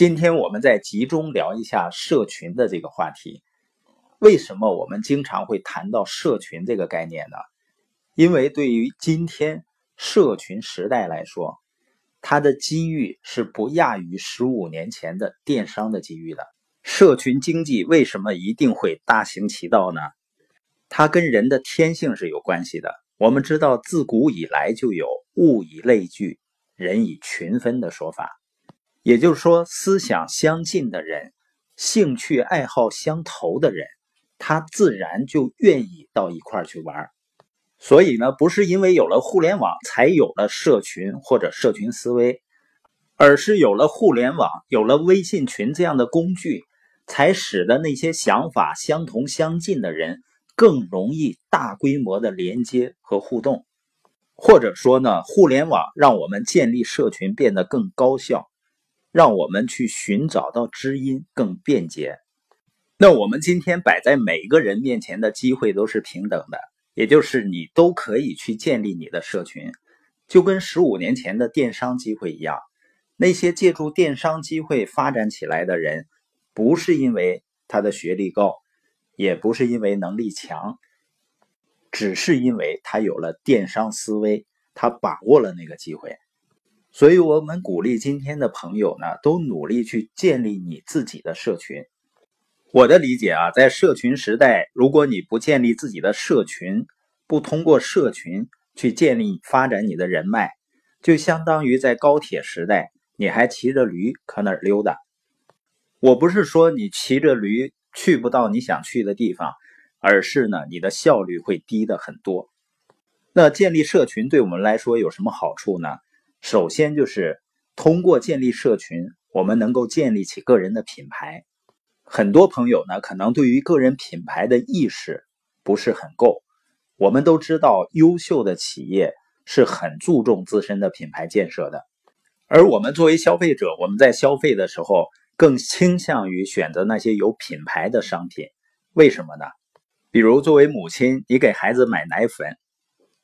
今天我们再集中聊一下社群的这个话题。为什么我们经常会谈到社群这个概念呢？因为对于今天社群时代来说，它的机遇是不亚于十五年前的电商的机遇的。社群经济为什么一定会大行其道呢？它跟人的天性是有关系的。我们知道，自古以来就有“物以类聚，人以群分”的说法。也就是说，思想相近的人，兴趣爱好相投的人，他自然就愿意到一块儿去玩。所以呢，不是因为有了互联网才有了社群或者社群思维，而是有了互联网、有了微信群这样的工具，才使得那些想法相同相近的人更容易大规模的连接和互动。或者说呢，互联网让我们建立社群变得更高效。让我们去寻找到知音更便捷。那我们今天摆在每个人面前的机会都是平等的，也就是你都可以去建立你的社群，就跟十五年前的电商机会一样。那些借助电商机会发展起来的人，不是因为他的学历高，也不是因为能力强，只是因为他有了电商思维，他把握了那个机会。所以，我们鼓励今天的朋友呢，都努力去建立你自己的社群。我的理解啊，在社群时代，如果你不建立自己的社群，不通过社群去建立发展你的人脉，就相当于在高铁时代，你还骑着驴搁那儿溜达。我不是说你骑着驴去不到你想去的地方，而是呢，你的效率会低的很多。那建立社群对我们来说有什么好处呢？首先就是通过建立社群，我们能够建立起个人的品牌。很多朋友呢，可能对于个人品牌的意识不是很够。我们都知道，优秀的企业是很注重自身的品牌建设的。而我们作为消费者，我们在消费的时候更倾向于选择那些有品牌的商品。为什么呢？比如作为母亲，你给孩子买奶粉，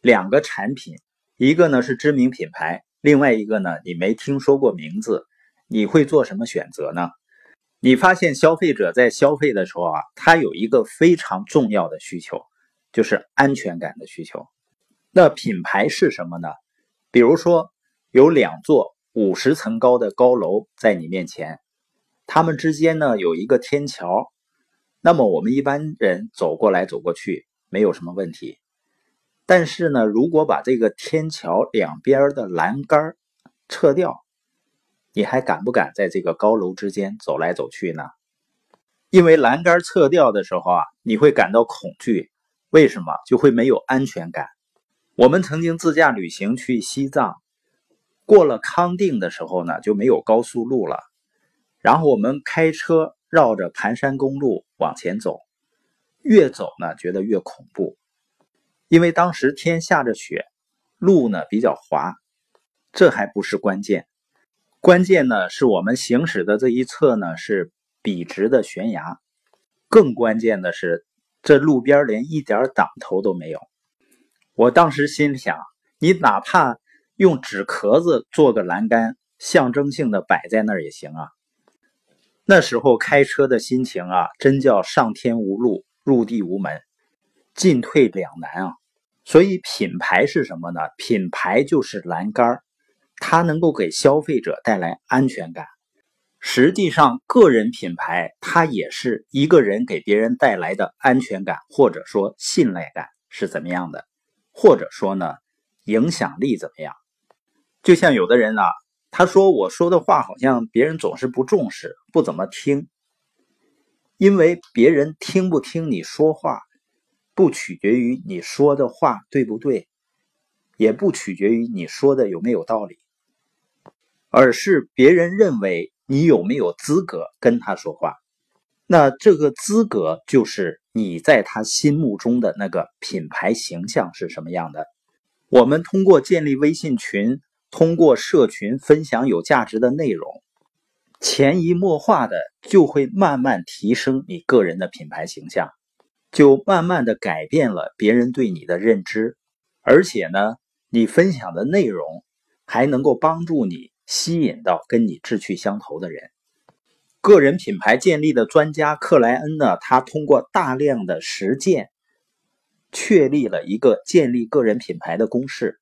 两个产品，一个呢是知名品牌。另外一个呢，你没听说过名字，你会做什么选择呢？你发现消费者在消费的时候啊，他有一个非常重要的需求，就是安全感的需求。那品牌是什么呢？比如说有两座五十层高的高楼在你面前，它们之间呢有一个天桥，那么我们一般人走过来走过去没有什么问题。但是呢，如果把这个天桥两边的栏杆撤掉，你还敢不敢在这个高楼之间走来走去呢？因为栏杆撤掉的时候啊，你会感到恐惧。为什么？就会没有安全感。我们曾经自驾旅行去西藏，过了康定的时候呢，就没有高速路了。然后我们开车绕着盘山公路往前走，越走呢，觉得越恐怖。因为当时天下着雪，路呢比较滑，这还不是关键，关键呢是我们行驶的这一侧呢是笔直的悬崖，更关键的是这路边连一点挡头都没有。我当时心里想，你哪怕用纸壳子做个栏杆，象征性的摆在那儿也行啊。那时候开车的心情啊，真叫上天无路，入地无门，进退两难啊。所以品牌是什么呢？品牌就是栏杆它能够给消费者带来安全感。实际上，个人品牌它也是一个人给别人带来的安全感，或者说信赖感是怎么样的，或者说呢，影响力怎么样？就像有的人啊，他说我说的话好像别人总是不重视，不怎么听，因为别人听不听你说话。不取决于你说的话对不对，也不取决于你说的有没有道理，而是别人认为你有没有资格跟他说话。那这个资格就是你在他心目中的那个品牌形象是什么样的。我们通过建立微信群，通过社群分享有价值的内容，潜移默化的就会慢慢提升你个人的品牌形象。就慢慢的改变了别人对你的认知，而且呢，你分享的内容还能够帮助你吸引到跟你志趣相投的人。个人品牌建立的专家克莱恩呢，他通过大量的实践，确立了一个建立个人品牌的公式。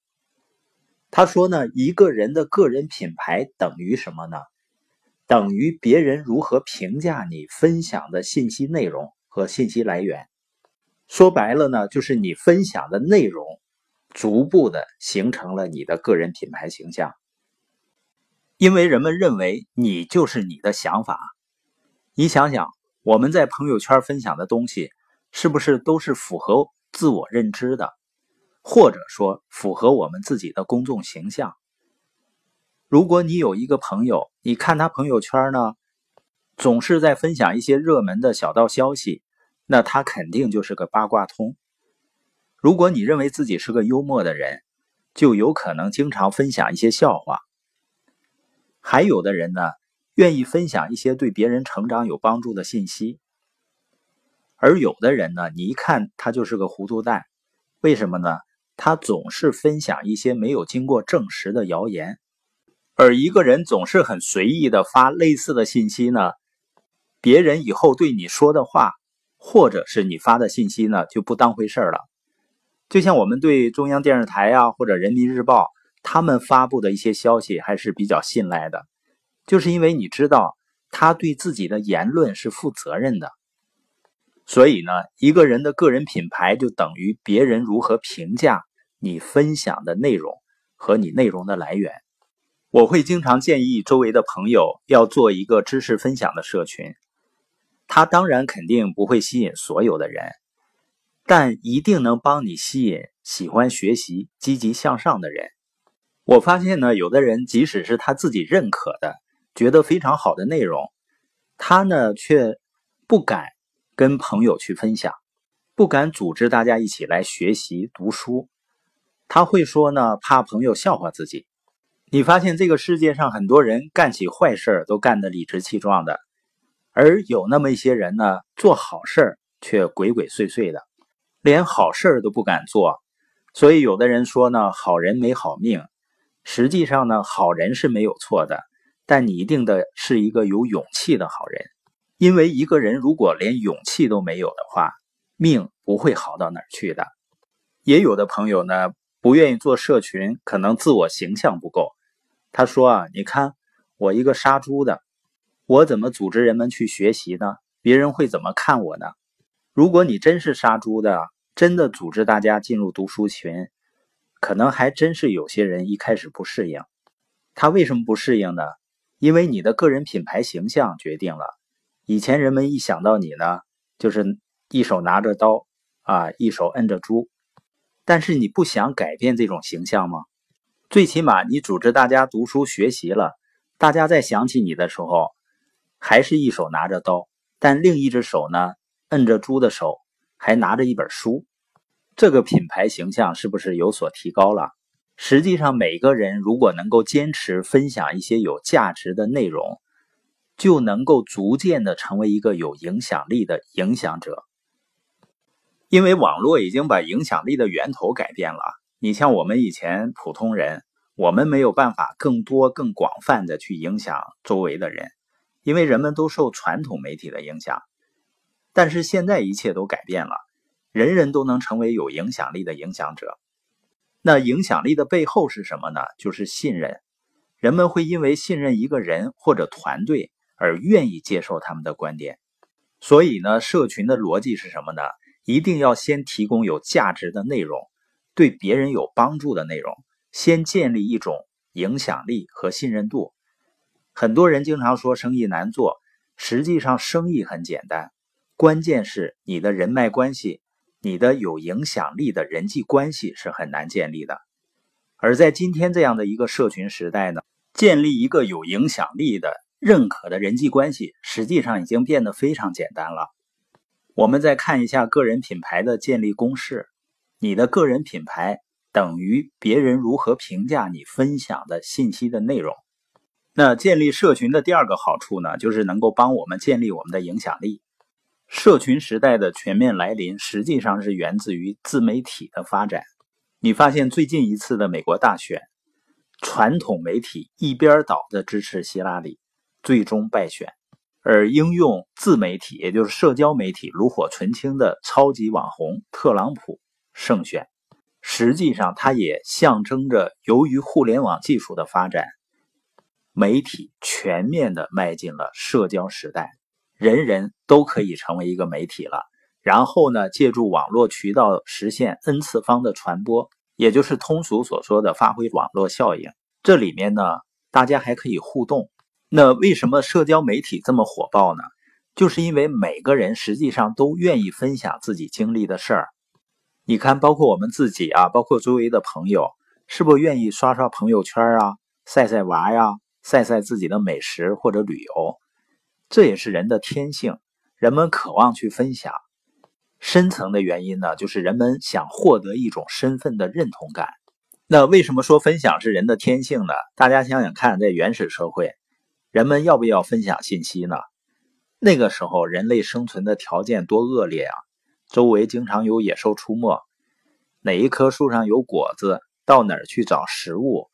他说呢，一个人的个人品牌等于什么呢？等于别人如何评价你分享的信息内容和信息来源。说白了呢，就是你分享的内容，逐步的形成了你的个人品牌形象。因为人们认为你就是你的想法。你想想，我们在朋友圈分享的东西，是不是都是符合自我认知的？或者说符合我们自己的公众形象。如果你有一个朋友，你看他朋友圈呢，总是在分享一些热门的小道消息，那他肯定就是个八卦通。如果你认为自己是个幽默的人，就有可能经常分享一些笑话。还有的人呢，愿意分享一些对别人成长有帮助的信息，而有的人呢，你一看他就是个糊涂蛋，为什么呢？他总是分享一些没有经过证实的谣言，而一个人总是很随意的发类似的信息呢，别人以后对你说的话，或者是你发的信息呢，就不当回事了。就像我们对中央电视台啊或者人民日报他们发布的一些消息还是比较信赖的，就是因为你知道他对自己的言论是负责任的。所以呢，一个人的个人品牌就等于别人如何评价。你分享的内容和你内容的来源，我会经常建议周围的朋友要做一个知识分享的社群。它当然肯定不会吸引所有的人，但一定能帮你吸引喜欢学习、积极向上的人。我发现呢，有的人即使是他自己认可的、觉得非常好的内容，他呢却不敢跟朋友去分享，不敢组织大家一起来学习读书。他会说呢，怕朋友笑话自己。你发现这个世界上很多人干起坏事都干得理直气壮的，而有那么一些人呢，做好事却鬼鬼祟祟的，连好事都不敢做。所以有的人说呢，好人没好命。实际上呢，好人是没有错的，但你一定的是一个有勇气的好人。因为一个人如果连勇气都没有的话，命不会好到哪儿去的。也有的朋友呢。不愿意做社群，可能自我形象不够。他说啊，你看我一个杀猪的，我怎么组织人们去学习呢？别人会怎么看我呢？如果你真是杀猪的，真的组织大家进入读书群，可能还真是有些人一开始不适应。他为什么不适应呢？因为你的个人品牌形象决定了。以前人们一想到你呢，就是一手拿着刀啊，一手摁着猪。但是你不想改变这种形象吗？最起码你组织大家读书学习了，大家在想起你的时候，还是一手拿着刀，但另一只手呢，摁着猪的手，还拿着一本书，这个品牌形象是不是有所提高了？实际上，每个人如果能够坚持分享一些有价值的内容，就能够逐渐的成为一个有影响力的影响者。因为网络已经把影响力的源头改变了。你像我们以前普通人，我们没有办法更多、更广泛的去影响周围的人，因为人们都受传统媒体的影响。但是现在一切都改变了，人人都能成为有影响力的影响者。那影响力的背后是什么呢？就是信任。人们会因为信任一个人或者团队而愿意接受他们的观点。所以呢，社群的逻辑是什么呢？一定要先提供有价值的内容，对别人有帮助的内容，先建立一种影响力和信任度。很多人经常说生意难做，实际上生意很简单，关键是你的人脉关系，你的有影响力的人际关系是很难建立的。而在今天这样的一个社群时代呢，建立一个有影响力的、认可的人际关系，实际上已经变得非常简单了。我们再看一下个人品牌的建立公式：你的个人品牌等于别人如何评价你分享的信息的内容。那建立社群的第二个好处呢，就是能够帮我们建立我们的影响力。社群时代的全面来临，实际上是源自于自媒体的发展。你发现最近一次的美国大选，传统媒体一边倒的支持希拉里，最终败选。而应用自媒体，也就是社交媒体炉火纯青的超级网红特朗普胜选。实际上，它也象征着由于互联网技术的发展，媒体全面的迈进了社交时代，人人都可以成为一个媒体了。然后呢，借助网络渠道实现 n 次方的传播，也就是通俗所说的发挥网络效应。这里面呢，大家还可以互动。那为什么社交媒体这么火爆呢？就是因为每个人实际上都愿意分享自己经历的事儿。你看，包括我们自己啊，包括周围的朋友，是不是愿意刷刷朋友圈啊，晒晒娃呀，晒晒自己的美食或者旅游？这也是人的天性，人们渴望去分享。深层的原因呢，就是人们想获得一种身份的认同感。那为什么说分享是人的天性呢？大家想想看，在原始社会。人们要不要分享信息呢？那个时候，人类生存的条件多恶劣啊！周围经常有野兽出没，哪一棵树上有果子，到哪儿去找食物，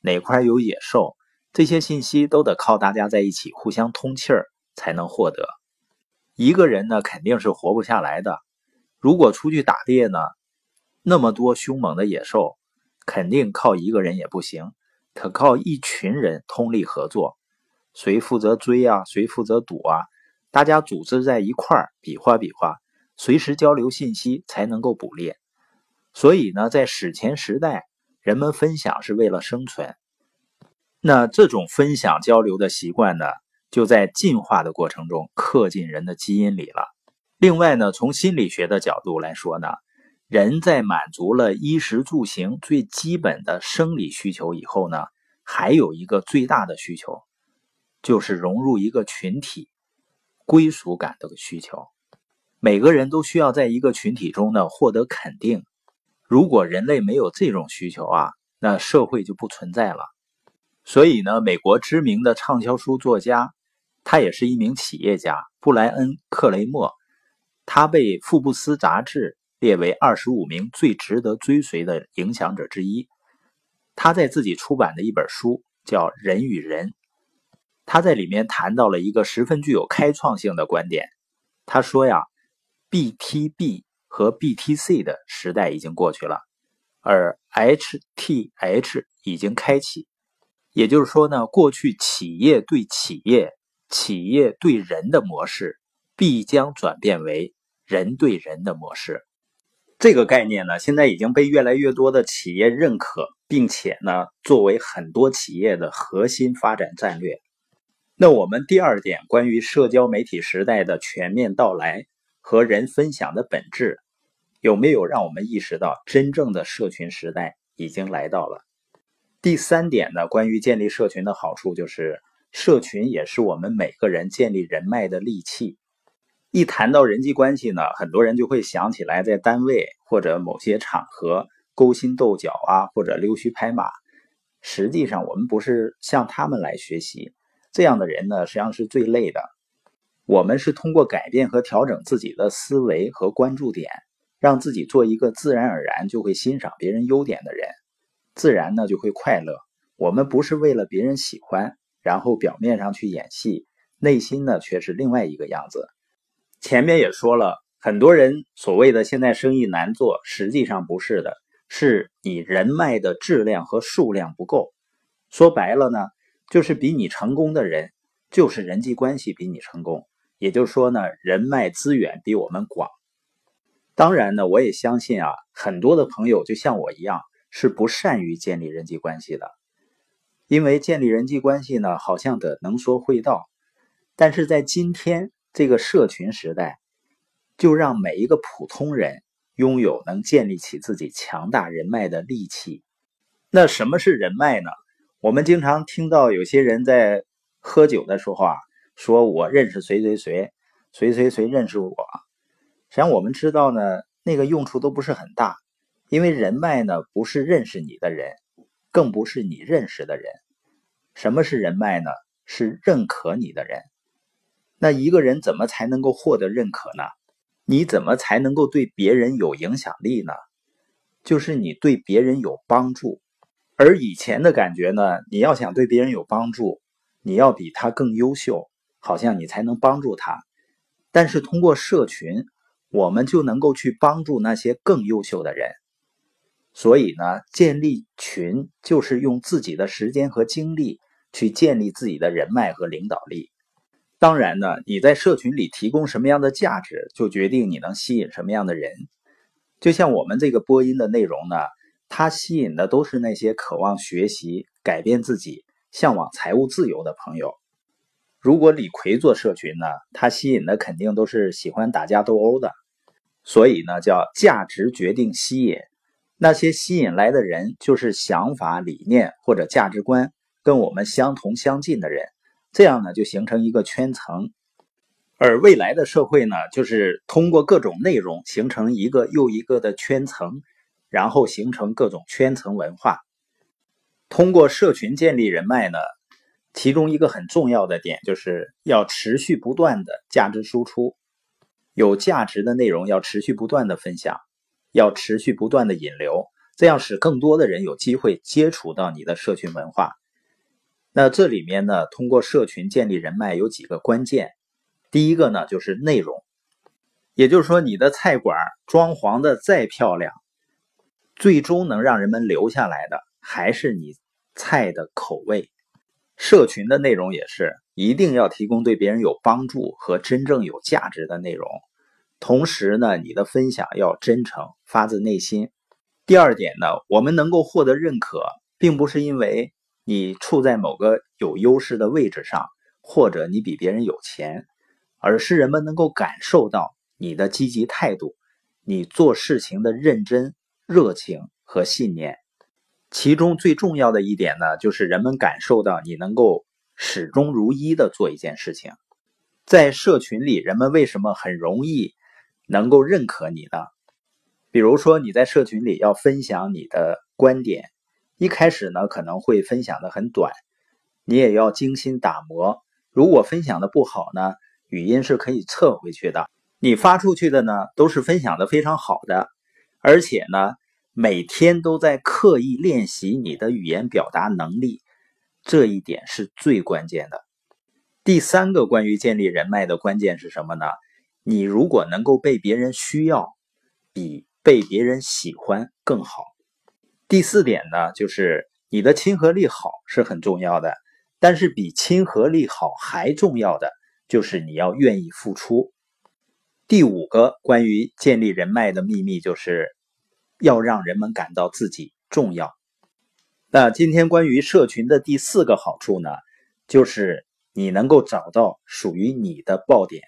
哪块有野兽，这些信息都得靠大家在一起互相通气儿才能获得。一个人呢，肯定是活不下来的。如果出去打猎呢，那么多凶猛的野兽，肯定靠一个人也不行，可靠一群人通力合作。谁负责追啊？谁负责堵啊？大家组织在一块儿比划比划，随时交流信息才能够捕猎。所以呢，在史前时代，人们分享是为了生存。那这种分享交流的习惯呢，就在进化的过程中刻进人的基因里了。另外呢，从心理学的角度来说呢，人在满足了衣食住行最基本的生理需求以后呢，还有一个最大的需求。就是融入一个群体，归属感的需求。每个人都需要在一个群体中呢获得肯定。如果人类没有这种需求啊，那社会就不存在了。所以呢，美国知名的畅销书作家，他也是一名企业家，布莱恩·克雷默，他被《福布斯》杂志列为二十五名最值得追随的影响者之一。他在自己出版的一本书叫《人与人》。他在里面谈到了一个十分具有开创性的观点。他说呀，BTB 和 BTC 的时代已经过去了，而 HTH 已经开启。也就是说呢，过去企业对企业、企业对人的模式，必将转变为人对人的模式。这个概念呢，现在已经被越来越多的企业认可，并且呢，作为很多企业的核心发展战略。那我们第二点，关于社交媒体时代的全面到来和人分享的本质，有没有让我们意识到真正的社群时代已经来到了？第三点呢，关于建立社群的好处，就是社群也是我们每个人建立人脉的利器。一谈到人际关系呢，很多人就会想起来在单位或者某些场合勾心斗角啊，或者溜须拍马。实际上，我们不是向他们来学习。这样的人呢，实际上是最累的。我们是通过改变和调整自己的思维和关注点，让自己做一个自然而然就会欣赏别人优点的人，自然呢就会快乐。我们不是为了别人喜欢，然后表面上去演戏，内心呢却是另外一个样子。前面也说了，很多人所谓的现在生意难做，实际上不是的，是你人脉的质量和数量不够。说白了呢。就是比你成功的人，就是人际关系比你成功。也就是说呢，人脉资源比我们广。当然呢，我也相信啊，很多的朋友就像我一样，是不善于建立人际关系的。因为建立人际关系呢，好像得能说会道。但是在今天这个社群时代，就让每一个普通人拥有能建立起自己强大人脉的利器。那什么是人脉呢？我们经常听到有些人在喝酒的时候啊，说我认识谁谁谁，谁谁谁认识我。实际上我们知道呢，那个用处都不是很大，因为人脉呢不是认识你的人，更不是你认识的人。什么是人脉呢？是认可你的人。那一个人怎么才能够获得认可呢？你怎么才能够对别人有影响力呢？就是你对别人有帮助。而以前的感觉呢，你要想对别人有帮助，你要比他更优秀，好像你才能帮助他。但是通过社群，我们就能够去帮助那些更优秀的人。所以呢，建立群就是用自己的时间和精力去建立自己的人脉和领导力。当然呢，你在社群里提供什么样的价值，就决定你能吸引什么样的人。就像我们这个播音的内容呢，它吸引的都是那些渴望学习、改变自己、向往财务自由的朋友。如果李逵做社群呢，他吸引的肯定都是喜欢打架斗殴的。所以呢，叫价值决定吸引。那些吸引来的人，就是想法、理念或者价值观跟我们相同相近的人。这样呢，就形成一个圈层，而未来的社会呢，就是通过各种内容形成一个又一个的圈层，然后形成各种圈层文化。通过社群建立人脉呢，其中一个很重要的点就是要持续不断的价值输出，有价值的内容要持续不断的分享，要持续不断的引流，这样使更多的人有机会接触到你的社群文化。那这里面呢，通过社群建立人脉有几个关键。第一个呢，就是内容，也就是说，你的菜馆装潢的再漂亮，最终能让人们留下来的还是你菜的口味。社群的内容也是，一定要提供对别人有帮助和真正有价值的内容。同时呢，你的分享要真诚，发自内心。第二点呢，我们能够获得认可，并不是因为。你处在某个有优势的位置上，或者你比别人有钱，而是人们能够感受到你的积极态度，你做事情的认真、热情和信念。其中最重要的一点呢，就是人们感受到你能够始终如一的做一件事情。在社群里，人们为什么很容易能够认可你呢？比如说你在社群里要分享你的观点。一开始呢，可能会分享的很短，你也要精心打磨。如果分享的不好呢，语音是可以撤回去的。你发出去的呢，都是分享的非常好的，而且呢，每天都在刻意练习你的语言表达能力，这一点是最关键的。第三个关于建立人脉的关键是什么呢？你如果能够被别人需要，比被别人喜欢更好。第四点呢，就是你的亲和力好是很重要的，但是比亲和力好还重要的就是你要愿意付出。第五个关于建立人脉的秘密，就是要让人们感到自己重要。那今天关于社群的第四个好处呢，就是你能够找到属于你的爆点。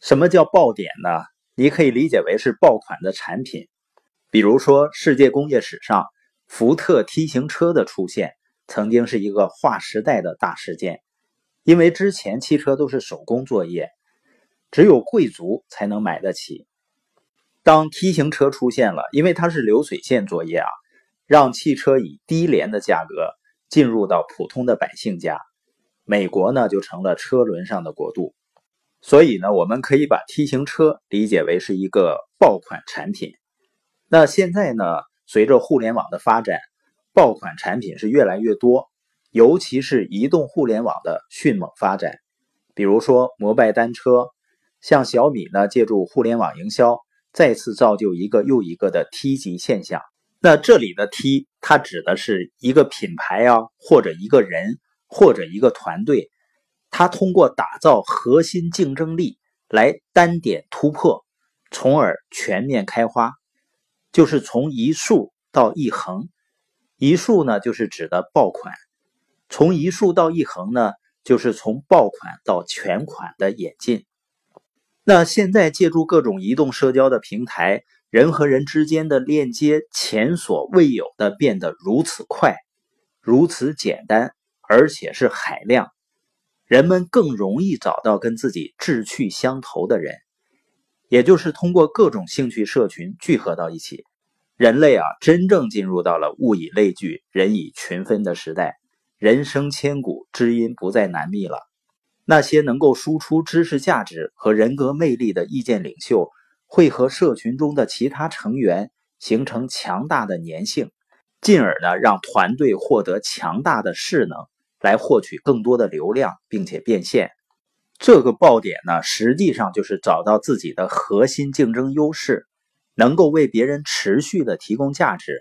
什么叫爆点呢？你可以理解为是爆款的产品。比如说，世界工业史上，福特 T 型车的出现曾经是一个划时代的大事件，因为之前汽车都是手工作业，只有贵族才能买得起。当 T 型车出现了，因为它是流水线作业啊，让汽车以低廉的价格进入到普通的百姓家，美国呢就成了车轮上的国度。所以呢，我们可以把 T 型车理解为是一个爆款产品。那现在呢？随着互联网的发展，爆款产品是越来越多，尤其是移动互联网的迅猛发展。比如说摩拜单车，像小米呢，借助互联网营销，再次造就一个又一个的 T 级现象。那这里的 T，它指的是一个品牌啊，或者一个人，或者一个团队，它通过打造核心竞争力来单点突破，从而全面开花。就是从一竖到一横，一竖呢就是指的爆款，从一竖到一横呢，就是从爆款到全款的演进。那现在借助各种移动社交的平台，人和人之间的链接前所未有的变得如此快，如此简单，而且是海量，人们更容易找到跟自己志趣相投的人。也就是通过各种兴趣社群聚合到一起，人类啊，真正进入到了物以类聚、人以群分的时代，人生千古，知音不再难觅了。那些能够输出知识价值和人格魅力的意见领袖，会和社群中的其他成员形成强大的粘性，进而呢，让团队获得强大的势能，来获取更多的流量，并且变现。这个爆点呢，实际上就是找到自己的核心竞争优势，能够为别人持续的提供价值，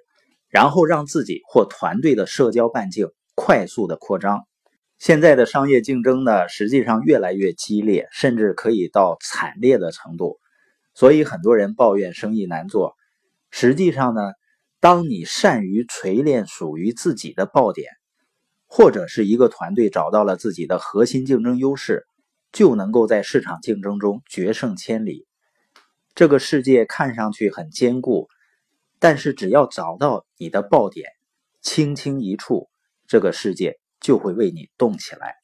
然后让自己或团队的社交半径快速的扩张。现在的商业竞争呢，实际上越来越激烈，甚至可以到惨烈的程度。所以很多人抱怨生意难做。实际上呢，当你善于锤炼属于自己的爆点，或者是一个团队找到了自己的核心竞争优势，就能够在市场竞争中决胜千里。这个世界看上去很坚固，但是只要找到你的爆点，轻轻一触，这个世界就会为你动起来。